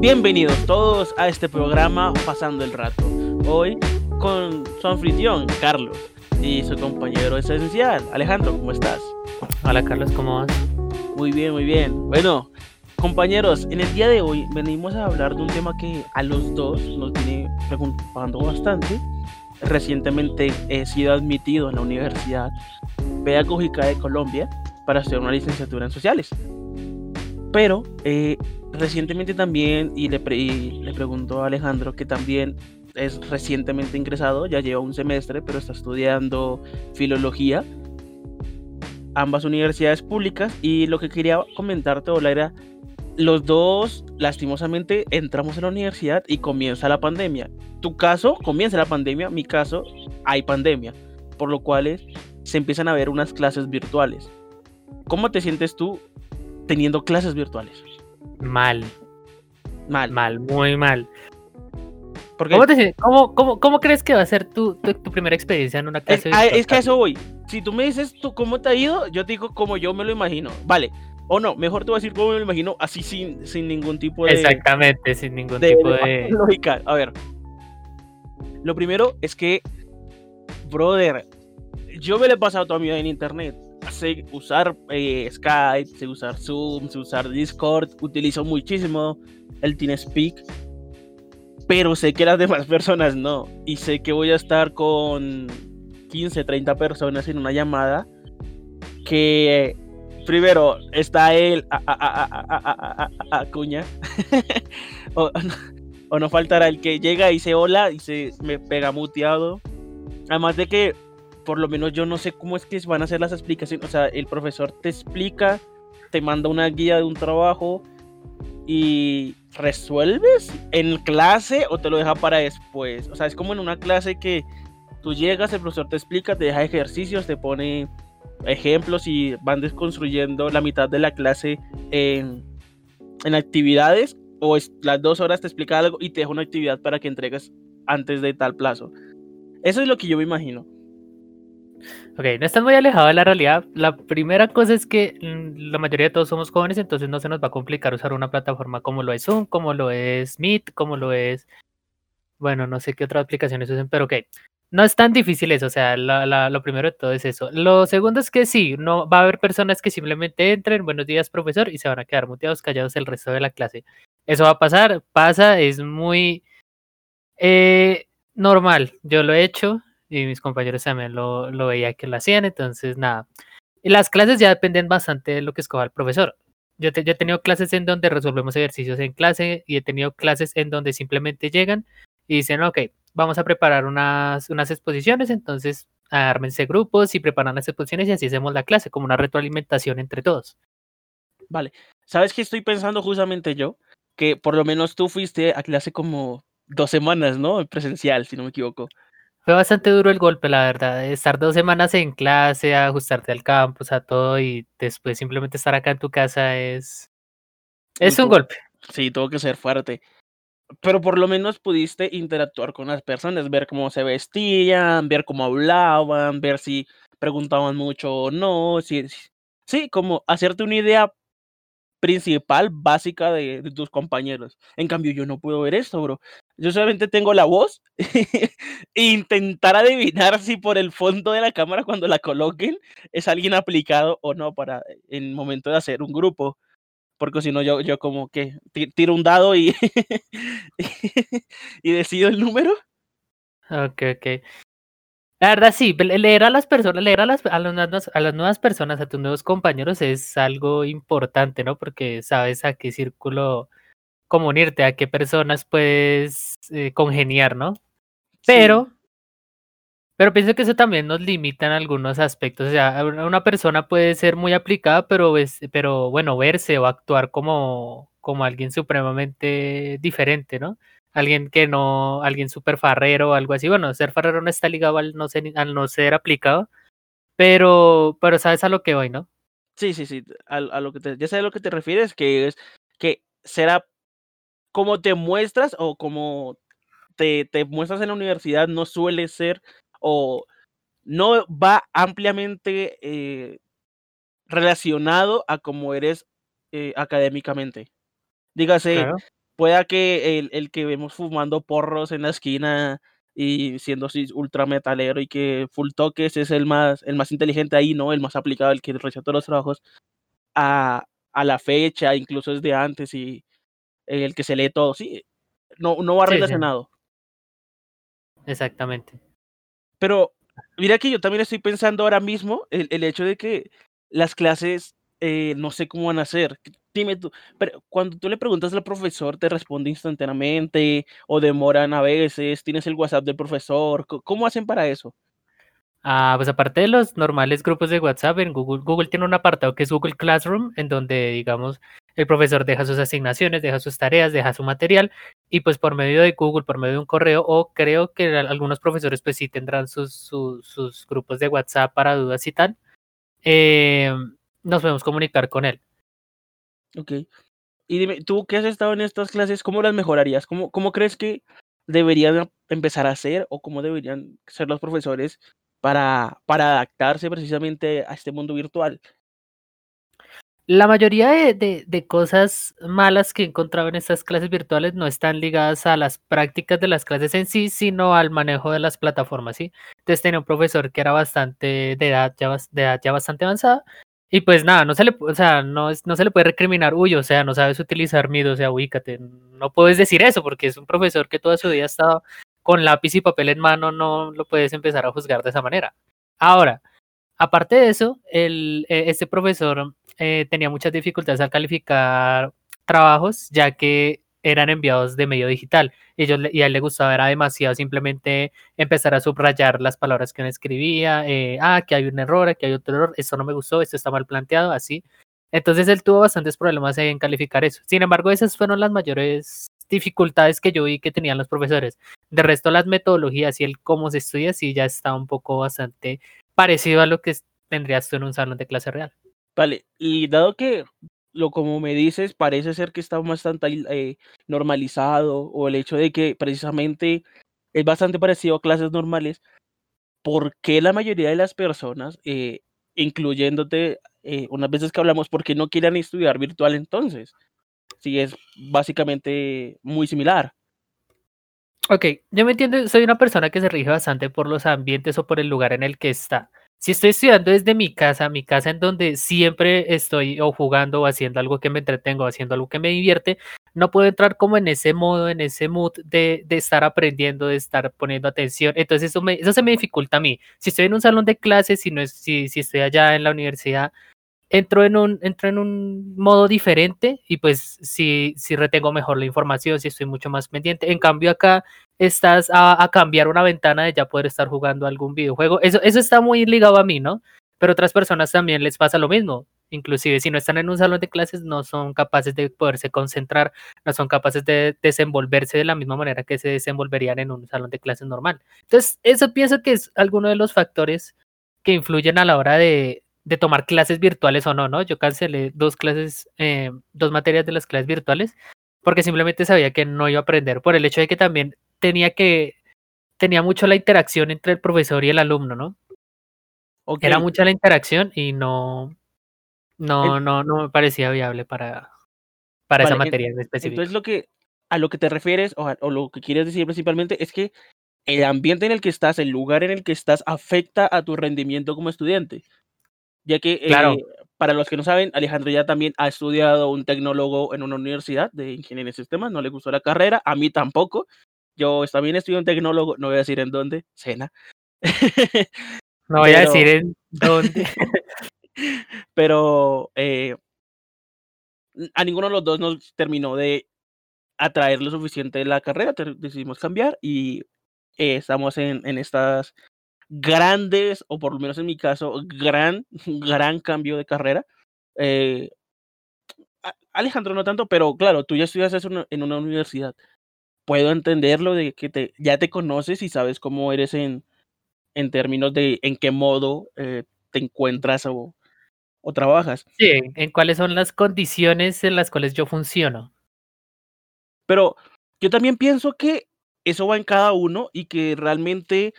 Bienvenidos todos a este programa Pasando el Rato. Hoy con su anfitrión, Carlos, y su compañero esencial, Alejandro, ¿cómo estás? Hola Carlos, ¿cómo vas? Muy bien, muy bien. Bueno, compañeros, en el día de hoy venimos a hablar de un tema que a los dos nos viene preocupando bastante. Recientemente he sido admitido en la Universidad Pedagógica de Colombia para hacer una licenciatura en sociales. Pero eh, recientemente también, y le, le pregunto a Alejandro, que también es recientemente ingresado, ya lleva un semestre, pero está estudiando filología, ambas universidades públicas, y lo que quería comentarte, Ola, era, los dos, lastimosamente, entramos en la universidad y comienza la pandemia. Tu caso, comienza la pandemia, mi caso, hay pandemia, por lo cual se empiezan a ver unas clases virtuales. ¿Cómo te sientes tú teniendo clases virtuales? Mal. Mal. Mal, muy mal. ¿Cómo, te, cómo, cómo, cómo, crees que va a ser tu, tu, primera experiencia en una clase? Es, ah, es, que a eso voy. Si tú me dices tú cómo te ha ido, yo te digo como yo me lo imagino. Vale. O no, mejor te voy a decir cómo me lo imagino, así sin, sin ningún tipo de. Exactamente, sin ningún tipo de. Lógica. A ver. Lo primero es que, brother, yo me lo he pasado toda mi vida en internet sé usar eh, Skype, sé usar Zoom, sé usar Discord, utilizo muchísimo el TeamSpeak, pero sé que las demás personas no. Y sé que voy a estar con 15, 30 personas en una llamada que primero está él, a, cuña, o, o, no faltará el que llega y dice hola y se me pega muteado. Además de que por lo menos yo no sé cómo es que van a hacer las explicaciones. O sea, el profesor te explica, te manda una guía de un trabajo y resuelves en clase o te lo deja para después. O sea, es como en una clase que tú llegas, el profesor te explica, te deja ejercicios, te pone ejemplos y van desconstruyendo la mitad de la clase en, actividades o es, las dos horas te explica algo y te deja una actividad para que entregues antes de tal plazo. Eso es lo que yo me imagino. Ok, no estás muy alejado de la realidad. La primera cosa es que mm, la mayoría de todos somos jóvenes, entonces no se nos va a complicar usar una plataforma como lo es Zoom, como lo es Meet, como lo es. Bueno, no sé qué otras aplicaciones usen, pero ok. No es tan difícil eso, o sea, lo primero de todo es eso. Lo segundo es que sí, no va a haber personas que simplemente entren, buenos días, profesor, y se van a quedar muteados, callados el resto de la clase. Eso va a pasar, pasa, es muy eh, normal. Yo lo he hecho, y mis compañeros también lo, lo veía que lo hacían, entonces nada. Y las clases ya dependen bastante de lo que escoja el profesor. Yo, he tenido clases en donde resolvemos ejercicios en clase y he tenido clases en donde simplemente llegan y dicen, ok, vamos a preparar unas, unas exposiciones, entonces ármense grupos y preparan las exposiciones y así hacemos la clase, como una retroalimentación entre todos. Vale, ¿sabes qué estoy pensando justamente yo? Que por lo menos tú fuiste a clase como dos semanas, ¿no? Presencial, si no me equivoco. Fue bastante duro el golpe, la verdad. Estar dos semanas en clase, ajustarte al campus, a todo, y después simplemente estar acá en tu casa es. Es un golpe. Sí, tuvo que ser fuerte. Pero por lo menos pudiste interactuar con las personas, ver cómo se vestían, ver cómo hablaban, ver si preguntaban mucho o no. sí, sí como hacerte una idea principal, básica de, tus compañeros. En cambio, yo no puedo ver esto, bro. Yo solamente tengo la voz e intentar adivinar si por el fondo de la cámara cuando la coloquen es alguien aplicado o no para el momento de hacer un grupo. Porque si no, yo, yo como que tiro un dado y, y decido el número. Ok, ok. La verdad, sí, leer a las personas, leer a las, a las, a las nuevas personas, a tus nuevos compañeros es algo importante, ¿no? Porque sabes a qué círculo comunirte, a qué personas puedes eh, congeniar, ¿no? Pero, pero pienso que eso también nos limita en algunos aspectos. O sea, una persona puede ser muy aplicada, pero, pero bueno, verse o actuar como, como alguien supremamente diferente, ¿no? alguien que no, alguien súper farrero o algo así. Bueno, ser farrero no está ligado al no ser, al no ser aplicado, pero, pero sabes a lo que voy, ¿no? Sí, sí, sí, a, lo que te, ya sabes a lo que te refieres, que es que será como te muestras o como te, te muestras en la universidad no suele ser o no va ampliamente eh, relacionado a cómo eres eh, académicamente. Dígase, pueda que el, el que vemos fumando porros en la esquina y siendo así ultra metalero y que full toques es el más, el más inteligente ahí, ¿no? El más aplicado, el que realiza todos los trabajos a, a la fecha, incluso desde antes y el que se lee todo, sí, no, no va Sí, sí. relacionado. Exactamente. Pero mira que yo también estoy pensando ahora mismo el, el hecho de que las clases eh, no sé cómo van a ser. Dime tú, pero cuando tú le preguntas al profesor, ¿te responde instantáneamente o demoran a veces? ¿Tienes el WhatsApp del profesor? ¿Cómo hacen para eso? Ah, pues aparte de los normales grupos de WhatsApp, en Google, Google tiene un apartado que es Google Classroom, en donde, digamos, el profesor deja sus asignaciones, deja sus tareas, deja su material, y pues por medio de Google, por medio de un correo, o creo que al- algunos profesores pues sí tendrán sus, sus, sus grupos de WhatsApp para dudas y tal, eh, nos podemos comunicar con él. Ok. Y dime, tú que has estado en estas clases, ¿cómo las mejorarías? ¿Cómo, cómo crees que deberían empezar a hacer o cómo deberían ser los profesores para, para adaptarse precisamente a este mundo virtual? La mayoría de, de- cosas malas que he encontrado en estas clases virtuales no están ligadas a las prácticas de las clases en sí, sino al manejo de las plataformas, ¿sí? Entonces tenía un profesor que era bastante de edad ya, de edad ya bastante avanzada y pues nada, no se le, o sea, no, no se le puede recriminar, uy, o sea, no sabes utilizar Meet, o sea, ubícate, no puedes decir eso porque es un profesor que toda su vida ha estado con lápiz y papel en mano, no lo puedes empezar a juzgar de esa manera. Ahora, Aparte de eso, el, eh, este profesor eh, tenía muchas dificultades al calificar trabajos, ya que eran enviados de medio digital. Ellos, y a él le gustaba, era demasiado simplemente empezar a subrayar las palabras que uno escribía, eh, ah, que hay un error, aquí hay otro error, esto no me gustó, esto está mal planteado, así. Entonces él tuvo bastantes problemas en calificar eso. Sin embargo, esas fueron las mayores dificultades que yo vi que tenían los profesores. De resto, las metodologías y el cómo se estudia, sí ya está un poco bastante parecido a lo que tendrías tú en un salón de clase real. Vale, y dado que lo como me dices, parece ser que está bastante eh, normalizado o el hecho de que precisamente es bastante parecido a clases normales, ¿por qué la mayoría de las personas, eh, incluyéndote eh, unas veces que hablamos, por qué no quieren estudiar virtual entonces? Si es básicamente muy similar. Ok, yo me entiendo, soy una persona que se rige bastante por los ambientes o por el lugar en el que está. Si estoy estudiando desde mi casa, mi casa en donde siempre estoy o jugando o haciendo algo que me entretengo, haciendo algo que me divierte, no puedo entrar como en ese modo, en ese mood de, de estar aprendiendo, de estar poniendo atención. Entonces eso, me, eso se me dificulta a mí. Si estoy en un salón de clases, si, no es, si, si estoy allá en la universidad, entro en un, en un modo diferente y pues si, si retengo mejor la información, si estoy mucho más pendiente. En cambio acá estás a, a cambiar una ventana de ya poder estar jugando algún videojuego. Eso, eso está muy ligado a mí, ¿no? Pero otras personas también les pasa lo mismo. Inclusive si no están en un salón de clases, no son capaces de poderse concentrar, no son capaces de desenvolverse de la misma manera que se desenvolverían en un salón de clases normal. Entonces, eso pienso que es alguno de los factores que influyen a la hora de, de tomar clases virtuales o no, ¿no? Yo cancelé dos clases, eh, dos materias de las clases virtuales porque simplemente sabía que no iba a aprender por el hecho de que también tenía que, tenía mucho la interacción entre el profesor y el alumno, ¿no? Ok, Era mucha la interacción y no, no, no, no me parecía viable para, para esa vale, materia en específico. entonces lo que a lo que te refieres o, a- o lo que quieres decir principalmente es que el ambiente en el que estás, el lugar en el que estás, afecta a tu rendimiento como estudiante. Ya que, Claro. eh, para los que no saben, Alejandro ya también ha estudiado un tecnólogo en una universidad de ingeniería en sistemas, no le gustó la carrera, a mí tampoco. Yo también estudié un tecnólogo, no voy a decir en dónde, Sena. No voy a decir en dónde. pero eh, a ninguno de los dos nos terminó de atraer lo suficiente la carrera, decidimos cambiar y eh, estamos en, en estas grandes, o por lo menos en mi caso, gran, gran cambio de carrera. Eh, Alejandro no tanto, pero claro, tú ya estudias eso en una- en una universidad. Puedo entenderlo de que te, ya te conoces y sabes cómo eres en, en términos de en qué modo eh, te encuentras o, o trabajas. Sí, en cuáles son las condiciones en las cuales yo funciono. Pero yo también pienso que eso va en cada uno y que realmente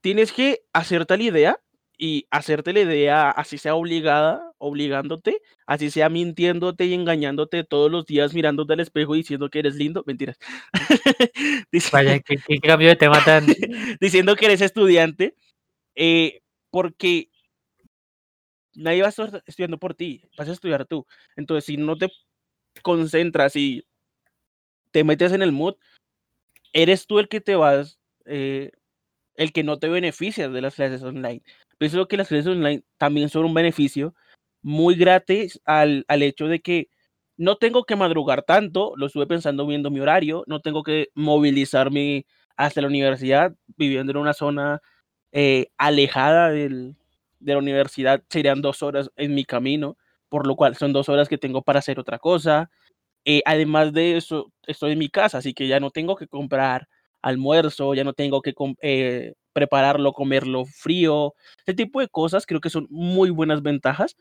tienes que hacerte la idea y hacerte la idea, así sea obligada, obligándote, así sea mintiéndote y engañándote todos los días mirándote al espejo y diciendo que eres lindo, mentiras. Vaya, qué, cambio de tema tan... diciendo que eres estudiante, eh, porque nadie va a estar estudiando por ti, vas a estudiar tú. Entonces, si no te concentras y te metes en el mood, eres tú el que te vas, eh, el que no te beneficia de las clases online. Pienso que las clases online también son un beneficio muy gratis al, al hecho de que no tengo que madrugar tanto, lo estuve pensando viendo mi horario, no tengo que movilizarme hasta la universidad, viviendo en una zona eh, alejada del, de la universidad, serían dos horas en mi camino, por lo cual son dos horas que tengo para hacer otra cosa. Eh, además de eso, estoy en mi casa, así que ya no tengo que comprar almuerzo, ya no tengo que eh, prepararlo, comerlo frío, ese tipo de cosas creo que son muy buenas ventajas.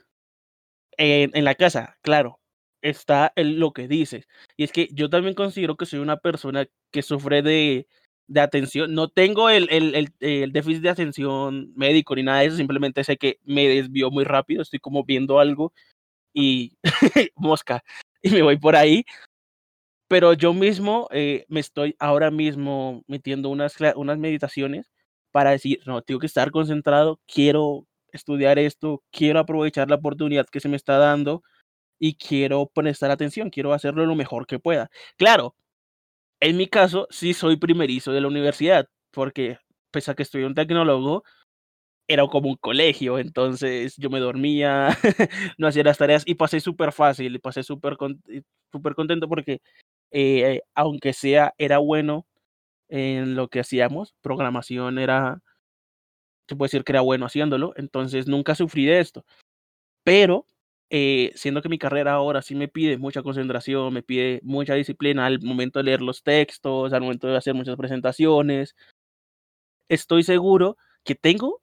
En, la casa, claro, está lo que dices. Y es que yo también considero que soy una persona que sufre de, de atención. No tengo el, el, el, déficit de atención médico ni nada de eso, simplemente sé que me desvío muy rápido, estoy como viendo algo y mosca, y me voy por ahí pero yo mismo eh, me estoy ahora mismo metiendo unas, unas meditaciones para decir, no, tengo que estar concentrado, quiero estudiar esto, quiero aprovechar la oportunidad que se me está dando y quiero prestar atención, quiero hacerlo lo mejor que pueda. Claro, en mi caso sí soy primerizo de la universidad, porque pese a que estoy un tecnólogo, era como un colegio, entonces yo me dormía, no hacía las tareas y pasé súper fácil, pasé súper súper contento porque eh, aunque sea, era bueno en lo que hacíamos, programación era, se puede decir que era bueno haciéndolo, entonces nunca sufrí de esto. Pero, eh, siendo que mi carrera ahora sí me pide mucha concentración, me pide mucha disciplina al momento de leer los textos, al momento de hacer muchas presentaciones, estoy seguro que tengo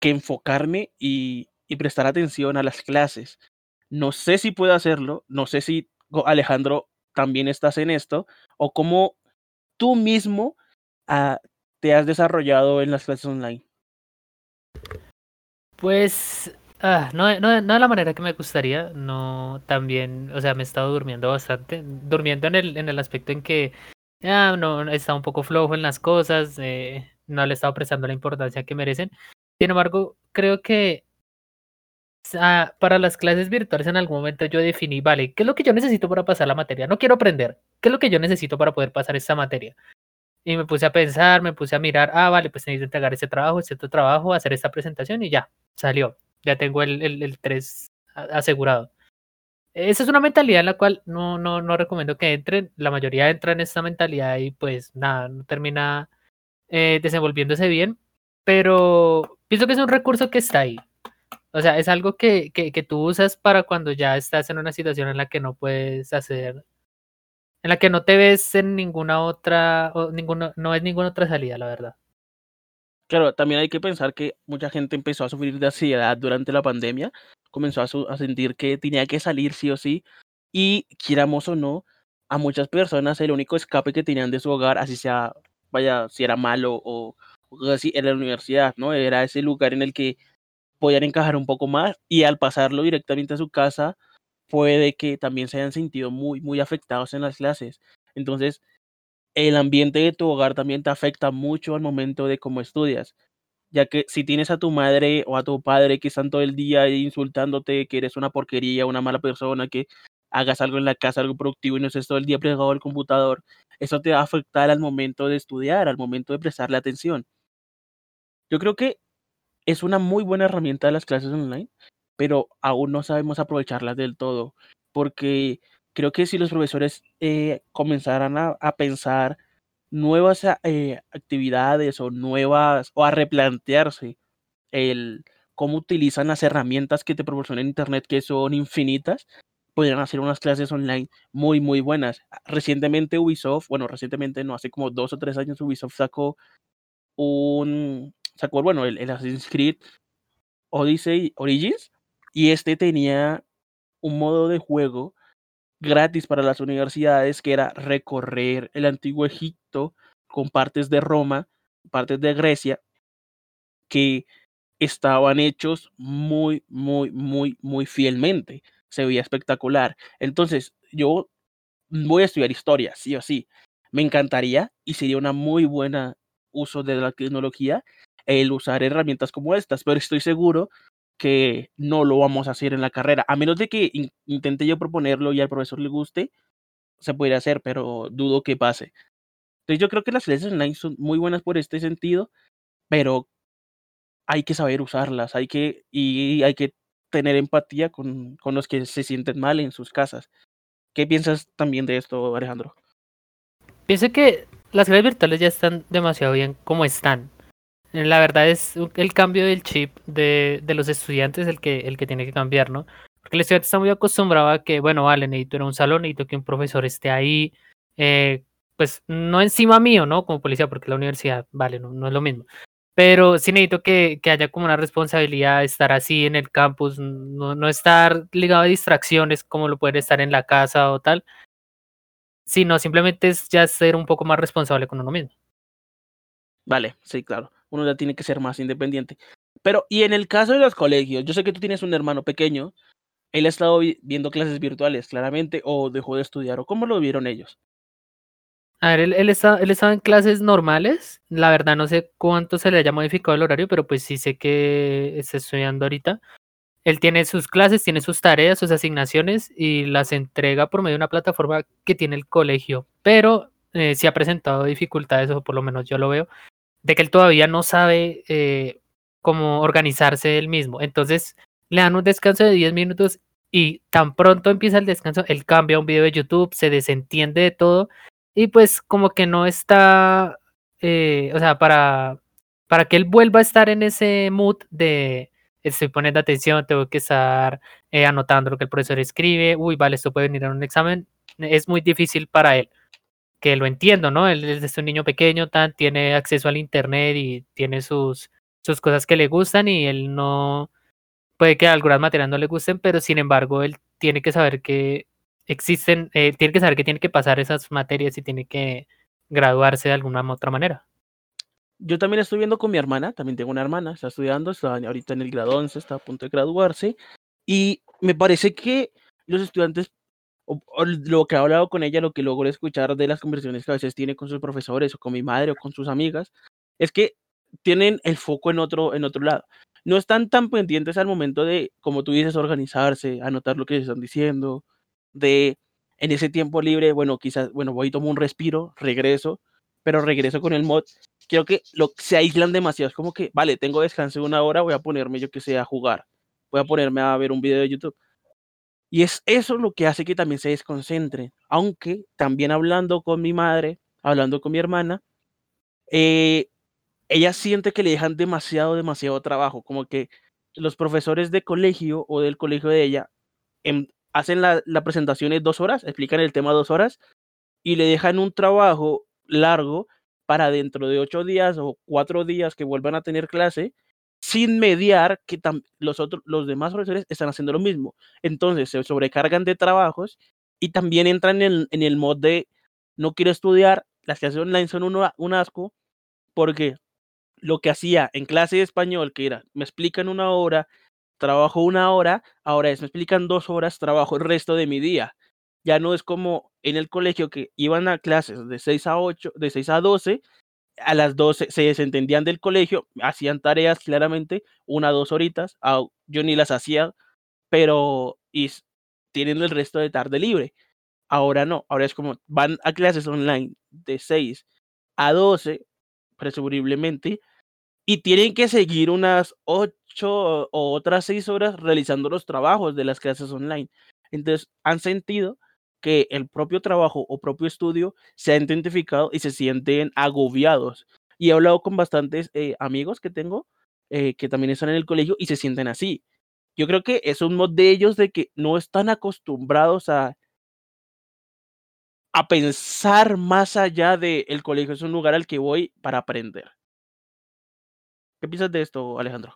que enfocarme y, y prestar atención a las clases. No sé si puedo hacerlo, no sé si Alejandro también estás en esto, o cómo tú mismo ah, te has desarrollado en las clases online. Pues ah, no, no, no, de la manera que me gustaría, no también, o sea, me he estado durmiendo bastante, durmiendo en el, en el aspecto en que ah, no, he estado un poco flojo en las cosas, eh, no le he estado prestando la importancia que merecen. Sin embargo, creo que para las clases virtuales en algún momento yo definí, vale, ¿qué es lo que yo necesito para pasar la materia? No quiero aprender, ¿qué es lo que yo necesito para poder pasar esta materia? Y me puse a pensar, me puse a mirar, ah, vale, pues necesito entregar este trabajo, este otro trabajo, hacer esta presentación y ya, salió. Ya tengo el, el, el 3 asegurado. Esa es una mentalidad en la cual no, no, no recomiendo que entren. La mayoría entra en esta mentalidad y pues nada, no termina eh, desenvolviéndose bien. Pero pienso que es un recurso que está ahí. O sea, es algo que, que, que, tú usas para cuando ya estás en una situación en la que no puedes hacer, en la que no te ves en ninguna otra, o ninguna, no es ninguna otra salida, la verdad. Claro, también hay que pensar que mucha gente empezó a sufrir de ansiedad durante la pandemia, comenzó a, su, a sentir que tenía que salir sí o sí, y quieramos o no, a muchas personas el único escape que tenían de su hogar, así sea, vaya, si era malo o, o así, era la universidad, ¿no? Era ese lugar en el que podían encajar un poco más y al pasarlo directamente a su casa puede que también se hayan sentido muy, muy afectados en las clases. Entonces, el ambiente de tu hogar también te afecta mucho al momento de cómo estudias, ya que si tienes a tu madre o a tu padre que están todo el día insultándote, que eres una porquería, una mala persona, que hagas algo en la casa, algo productivo y no estés todo el día pegado al computador, eso te va a afectar al momento de estudiar, al momento de prestarle atención. Yo creo que es una muy buena herramienta de las clases online, pero aún no sabemos aprovecharlas del todo, porque creo que si los profesores eh, comenzaran a, pensar nuevas eh, actividades o nuevas, o a replantearse el cómo utilizan las herramientas que te proporciona Internet, que son infinitas, podrían hacer unas clases online muy, muy buenas. Recientemente Ubisoft, bueno, recientemente no, hace como dos o tres años Ubisoft sacó un, sacó, bueno, el, el Assassin's Creed Odyssey Origins, y este tenía un modo de juego gratis para las universidades que era recorrer el antiguo Egipto con partes de Roma, partes de Grecia, que estaban hechos muy, muy, muy, muy fielmente. Se veía espectacular. Entonces, yo voy a estudiar historia, sí o sí. Me encantaría y sería una muy buena uso de la tecnología el usar herramientas como estas, pero estoy seguro que no lo vamos a hacer en la carrera, a menos de que intente yo proponerlo y al profesor le guste, se puede hacer, pero dudo que pase. Entonces yo creo que las clases online son muy buenas por este sentido, pero hay que saber usarlas, hay que, y hay que tener empatía con, con los que se sienten mal en sus casas. ¿Qué piensas también de esto, Alejandro? Pienso que las clases virtuales ya están demasiado bien como están. La verdad es el cambio del chip de, de los estudiantes el que, el que tiene que cambiar, ¿no? Porque el estudiante está muy acostumbrado a que, bueno, vale, necesito ir a un salón, necesito que un profesor esté ahí, eh, pues no encima mío, ¿no? Como policía, porque la universidad, vale, no, no es lo mismo. Pero sí necesito que, que, haya como una responsabilidad estar así en el campus, no, no estar ligado a distracciones como lo puede estar en la casa o tal, sino simplemente es ya ser un poco más responsable con uno mismo. Vale, sí, claro. Uno ya tiene que ser más independiente. Pero, y en el caso de los colegios, yo sé que tú tienes un hermano pequeño, él ha estado viendo clases virtuales, claramente, o dejó de estudiar, o cómo lo vieron ellos. A ver, él, él, está, él estaba en clases normales. La verdad no sé cuánto se le haya modificado el horario, pero pues sí sé que está estudiando ahorita. Él tiene sus clases, tiene sus tareas, sus asignaciones y las entrega por medio de una plataforma que tiene el colegio. Pero eh, sí ha presentado dificultades, o por lo menos yo lo veo, de que él todavía no sabe eh, cómo organizarse él mismo. Entonces le dan un descanso de 10 minutos y tan pronto empieza el descanso, él cambia un video de YouTube, se desentiende de todo y pues como que no está, eh, o sea, para, para que él vuelva a estar en ese mood de estoy poniendo atención, tengo que estar eh, anotando lo que el profesor escribe, uy, vale, esto puede venir a un examen, es muy difícil para él, que lo entiendo, ¿no? Él es un niño pequeño, tan, tiene acceso al internet y tiene sus, sus cosas que le gustan y él no, puede que algunas materias no le gusten, pero sin embargo él tiene que saber que existen, eh, tiene que saber que tiene que pasar esas materias y tiene que graduarse de alguna otra manera. Yo también estoy viendo con mi hermana, también tengo una hermana, está estudiando, está ahorita en el grado 11, está a punto de graduarse, y me parece que los estudiantes, lo que he hablado con ella, lo que logro escuchar de las conversaciones que a veces tiene con sus profesores o con mi madre o con sus amigas, es que tienen el foco en otro, en otro lado. No están tan pendientes al momento de, como tú dices, organizarse, anotar lo que están diciendo, de en ese tiempo libre, bueno, quizás, bueno, voy y tomo un respiro, regreso, pero regreso con el mod. Creo que lo, se aíslan demasiado. Es como que, vale, tengo descanso de una hora, voy a ponerme, yo que sé, a jugar. Voy a ponerme a ver un video de YouTube. Y es eso lo que hace que también se desconcentre. Aunque también hablando con mi madre, hablando con mi hermana, eh, ella siente que le dejan demasiado, demasiado trabajo. Como que los profesores de colegio o del colegio de ella en, hacen la, la presentación en dos horas, explican el tema dos horas y le dejan un trabajo largo para dentro de ocho días o cuatro días que vuelvan a tener clase, sin mediar que los, otros, los demás profesores están haciendo lo mismo. Entonces se sobrecargan de trabajos y también entran en, el mod de no quiero estudiar, las clases online son un, un asco, porque lo que hacía en clase de español, que era, me explican una hora, trabajo una hora, ahora es, me explican dos horas, trabajo el resto de mi día. Ya no es como en el colegio que iban a clases de 6 a 8, de 6 a 12, a las 12 se desentendían del colegio, hacían tareas claramente, una dos horitas, yo ni las hacía, pero y tienen el resto de tarde libre. Ahora no, ahora es como van a clases online de 6 a 12, presumiblemente, y tienen que seguir unas 8 o otras 6 horas realizando los trabajos de las clases online. Entonces, han sentido que el propio trabajo o propio estudio se ha identificado y se sienten agobiados. Y he hablado con bastantes eh, amigos que tengo eh, que también están en el colegio y se sienten así. Yo creo que es un mod de ellos de que no están acostumbrados a, a pensar más allá de el colegio es un lugar al que voy para aprender. ¿Qué piensas de esto, Alejandro?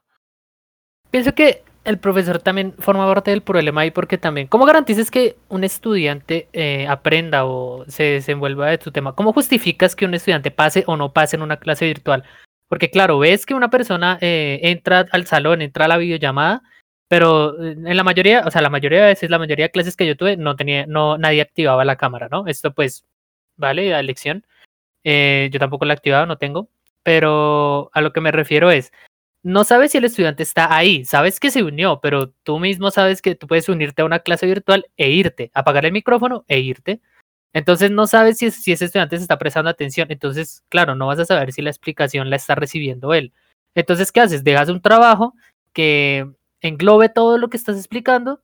Pienso que el profesor también forma parte del problema ahí porque también, ¿cómo garantizas que un estudiante eh, aprenda o se desenvuelva de tu tema? ¿Cómo justificas que un estudiante pase o no pase en una clase virtual? Porque claro, ves que una persona eh, entra al salón, entra a la videollamada, pero eh, en la mayoría, o sea, la mayoría de veces, la mayoría de clases que yo tuve, no tenía, no, nadie activaba la cámara, ¿no? Esto pues, vale, la elección. Eh, yo tampoco la activaba, no tengo. Pero a lo que me refiero es, no sabes si el estudiante está ahí, sabes que se unió, pero tú mismo sabes que tú puedes unirte a una clase virtual e irte, apagar el micrófono e irte. Entonces no sabes si, si ese estudiante se está prestando atención. Entonces, claro, no vas a saber si la explicación la está recibiendo él. Entonces, ¿qué haces? Dejas un trabajo que englobe todo lo que estás explicando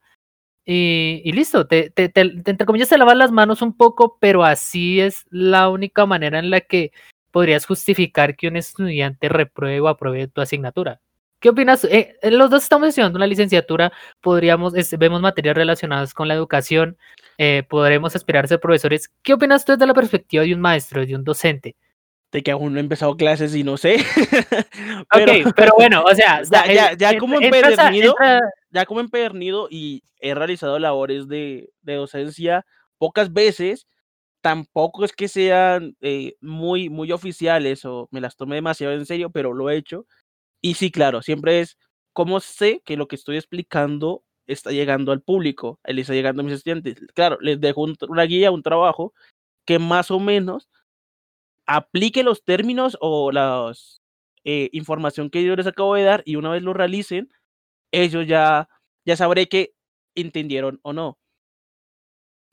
y, listo, te, te, te, entre comillas te lavas las manos un poco, pero así es la única manera en la que podrías justificar que un estudiante repruebe o apruebe tu asignatura. ¿Qué opinas? Eh, eh, los dos estamos estudiando una licenciatura, podríamos, vemos materias relacionadas con la educación, eh, podremos aspirar a ser profesores. ¿Qué opinas tú desde la perspectiva de un maestro, de un docente? de que aún no he empezado clases y no sé. pero, pero bueno, o sea, ya, ya, como empedernido, ya como empedernido y he realizado labores de, de, docencia pocas veces, tampoco es que sean eh, muy, muy oficiales o me las tomé demasiado en serio, pero lo he hecho. Y sí, claro, siempre es cómo sé que lo que estoy explicando está llegando al público, él está llegando a mis estudiantes. Claro, les dejo una guía, un trabajo que más o menos aplique los términos o la eh, información que yo les acabo de dar y una vez lo realicen, ellos ya, ya sabré que entendieron o no.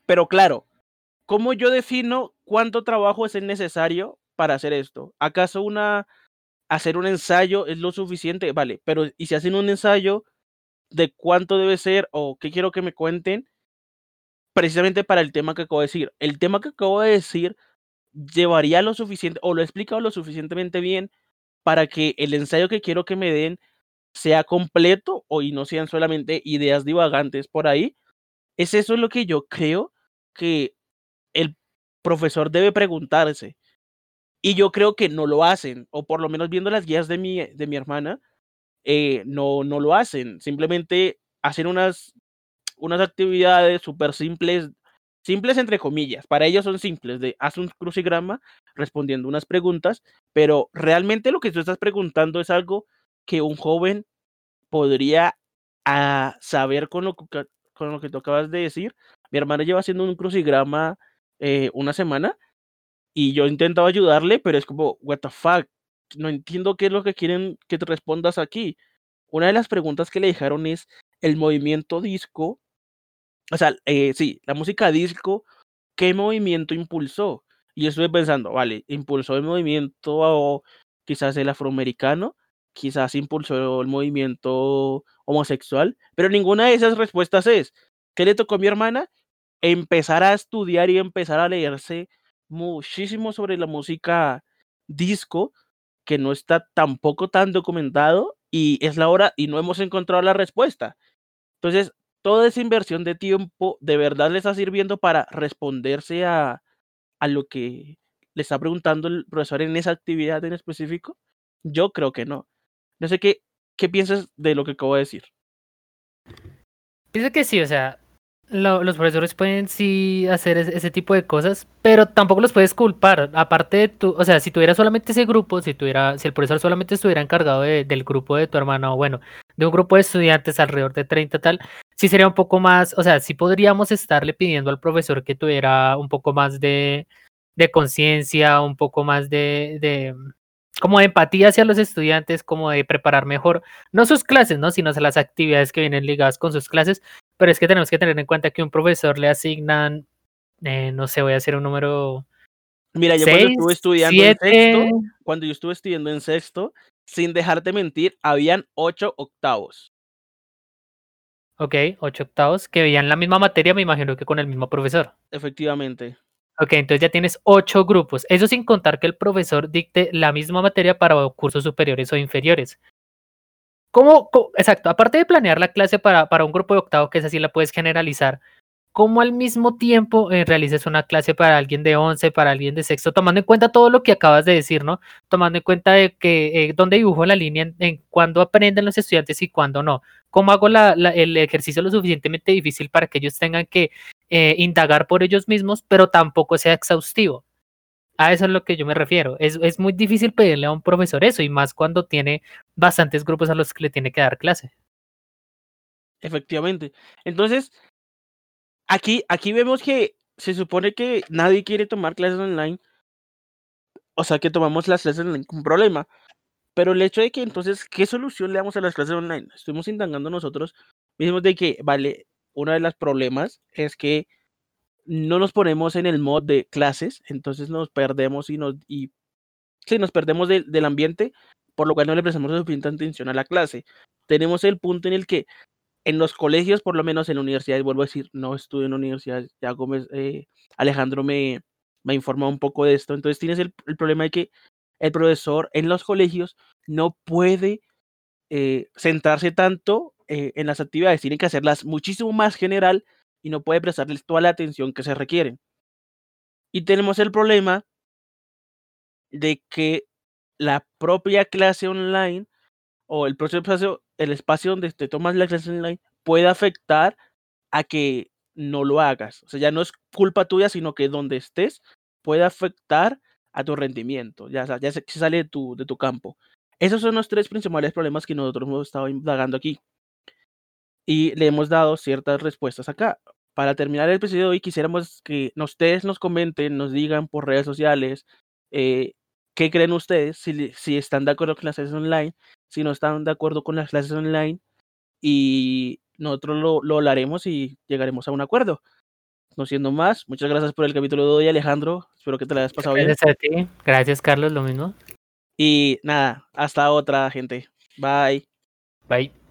Pero claro, ¿cómo yo defino cuánto trabajo es necesario para hacer esto? ¿Acaso una hacer un ensayo es lo suficiente? Vale, pero ¿y si hacen un ensayo de cuánto debe ser o qué quiero que me cuenten? Precisamente para el tema que acabo de decir. El tema que acabo de decir llevaría lo suficiente o lo he explicado lo suficientemente bien para que el ensayo que quiero que me den sea completo o y no sean solamente ideas divagantes por ahí. Es eso lo que yo creo que profesor debe preguntarse. Y yo creo que no lo hacen, o por lo menos viendo las guías de mi, de mi hermana, eh, no, no lo hacen. Simplemente hacen unas, unas actividades súper simples simples entre comillas, para ellos son simples, de haz un crucigrama respondiendo unas preguntas, pero realmente lo que tú estás preguntando es algo que un joven podría ah, saber con lo, que, con lo que tú acabas de decir. Mi hermana lleva haciendo un crucigrama eh, una semana y yo he ayudarle, pero es como, what the fuck, no entiendo qué es lo que quieren que te respondas aquí. Una de las preguntas que le dejaron es el movimiento disco o sea, eh, sí, la música disco, ¿qué movimiento impulsó? Y yo estuve pensando, vale, impulsó el movimiento quizás el afroamericano, quizás impulsó el movimiento homosexual, pero ninguna de esas respuestas es. ¿Qué le tocó a mi hermana? Empezar a estudiar y empezar a leerse muchísimo sobre la música disco, que no está tampoco tan documentado y es la hora y no hemos encontrado la respuesta. Entonces, toda esa inversión de tiempo de verdad le está sirviendo para responderse a, a lo que le está preguntando el profesor en esa actividad en específico? Yo creo que no. No sé qué, qué piensas de lo que acabo de decir. Pienso que sí, o sea, los profesores pueden sí hacer ese, tipo de cosas, pero tampoco los puedes culpar. Aparte de tu, o sea, si tuviera solamente ese grupo, si tuviera, si el profesor solamente estuviera encargado del grupo de tu hermano, bueno, de un grupo de estudiantes alrededor de 30 tal, sí sería un poco más, o sea, sí podríamos estarle pidiendo al profesor que tuviera un poco más de, de conciencia, un poco más de, de, como de empatía hacia los estudiantes, como de preparar mejor, no sus clases, ¿no? sino las actividades que vienen ligadas con sus clases, pero es que tenemos que tener en cuenta que un profesor le asignan, eh, no sé, voy a hacer un número... Mira, yo cuando estuve estudiando en sexto, cuando yo estuve estudiando en sexto, sin dejarte mentir, habían ocho octavos. Ok, ocho octavos que veían la misma materia, me imagino que con el mismo profesor. Efectivamente. Ok, entonces ya tienes ocho grupos. Eso sin contar que el profesor dicte la misma materia para cursos superiores o inferiores. ¿Cómo, exacto, aparte de planear la clase para, para un grupo de octavo, que es así la puedes generalizar, ¿cómo al mismo tiempo eh, realices una clase para alguien de once, para alguien de sexto, tomando en cuenta todo lo que acabas de decir, ¿no? Tomando en cuenta de que eh, dónde dibujo la línea en, cuándo aprenden los estudiantes y cuándo no. ¿Cómo hago la, el ejercicio lo suficientemente difícil para que ellos tengan que eh, indagar por ellos mismos, pero tampoco sea exhaustivo. A eso es lo que yo me refiero. Es, es muy difícil pedirle a un profesor eso y más cuando tiene bastantes grupos a los que le tiene que dar clase. Efectivamente. Entonces, aquí, aquí vemos que se supone que nadie quiere tomar clases online. O sea, que tomamos las clases online con problema. Pero el hecho de que entonces, ¿qué solución le damos a las clases online? Estuvimos indagando nosotros mismos de que, vale, uno de los problemas es que no nos ponemos en el mod de clases, entonces nos perdemos y nos, y, sí, nos perdemos de, del ambiente, por lo cual no le prestamos suficiente atención a la clase. Tenemos el punto en el que en los colegios, por lo menos en la universidad, vuelvo a decir, no estudio en la universidad, ya Gómez, eh, Alejandro me, me informa un poco de esto, entonces tienes el, el, problema de que el profesor en los colegios no puede eh, centrarse tanto eh, en las actividades, tiene que hacerlas muchísimo más general y no puede prestarles toda la atención que se requiere. Y tenemos el problema de que la propia clase online o el propio espacio, el espacio donde te tomas la clase online puede afectar a que no lo hagas. O sea, ya no es culpa tuya, sino que donde estés puede afectar a tu rendimiento, ya, ya se, sale de tu, de tu campo. Esos son los tres principales problemas que nosotros hemos estado indagando aquí. Y le hemos dado ciertas respuestas acá. Para terminar el episodio de hoy, quisiéramos que ustedes nos comenten, nos digan por redes sociales eh, qué creen ustedes, si, si están de acuerdo con las clases online, si no están de acuerdo con las clases online, y nosotros lo, lo hablaremos y llegaremos a un acuerdo. No siendo más, muchas gracias por el capítulo de hoy, Alejandro. Espero que te lo hayas pasado Gracias bien. a ti. Gracias, Carlos, lo mismo. Y nada, hasta otra, gente. Bye. Bye.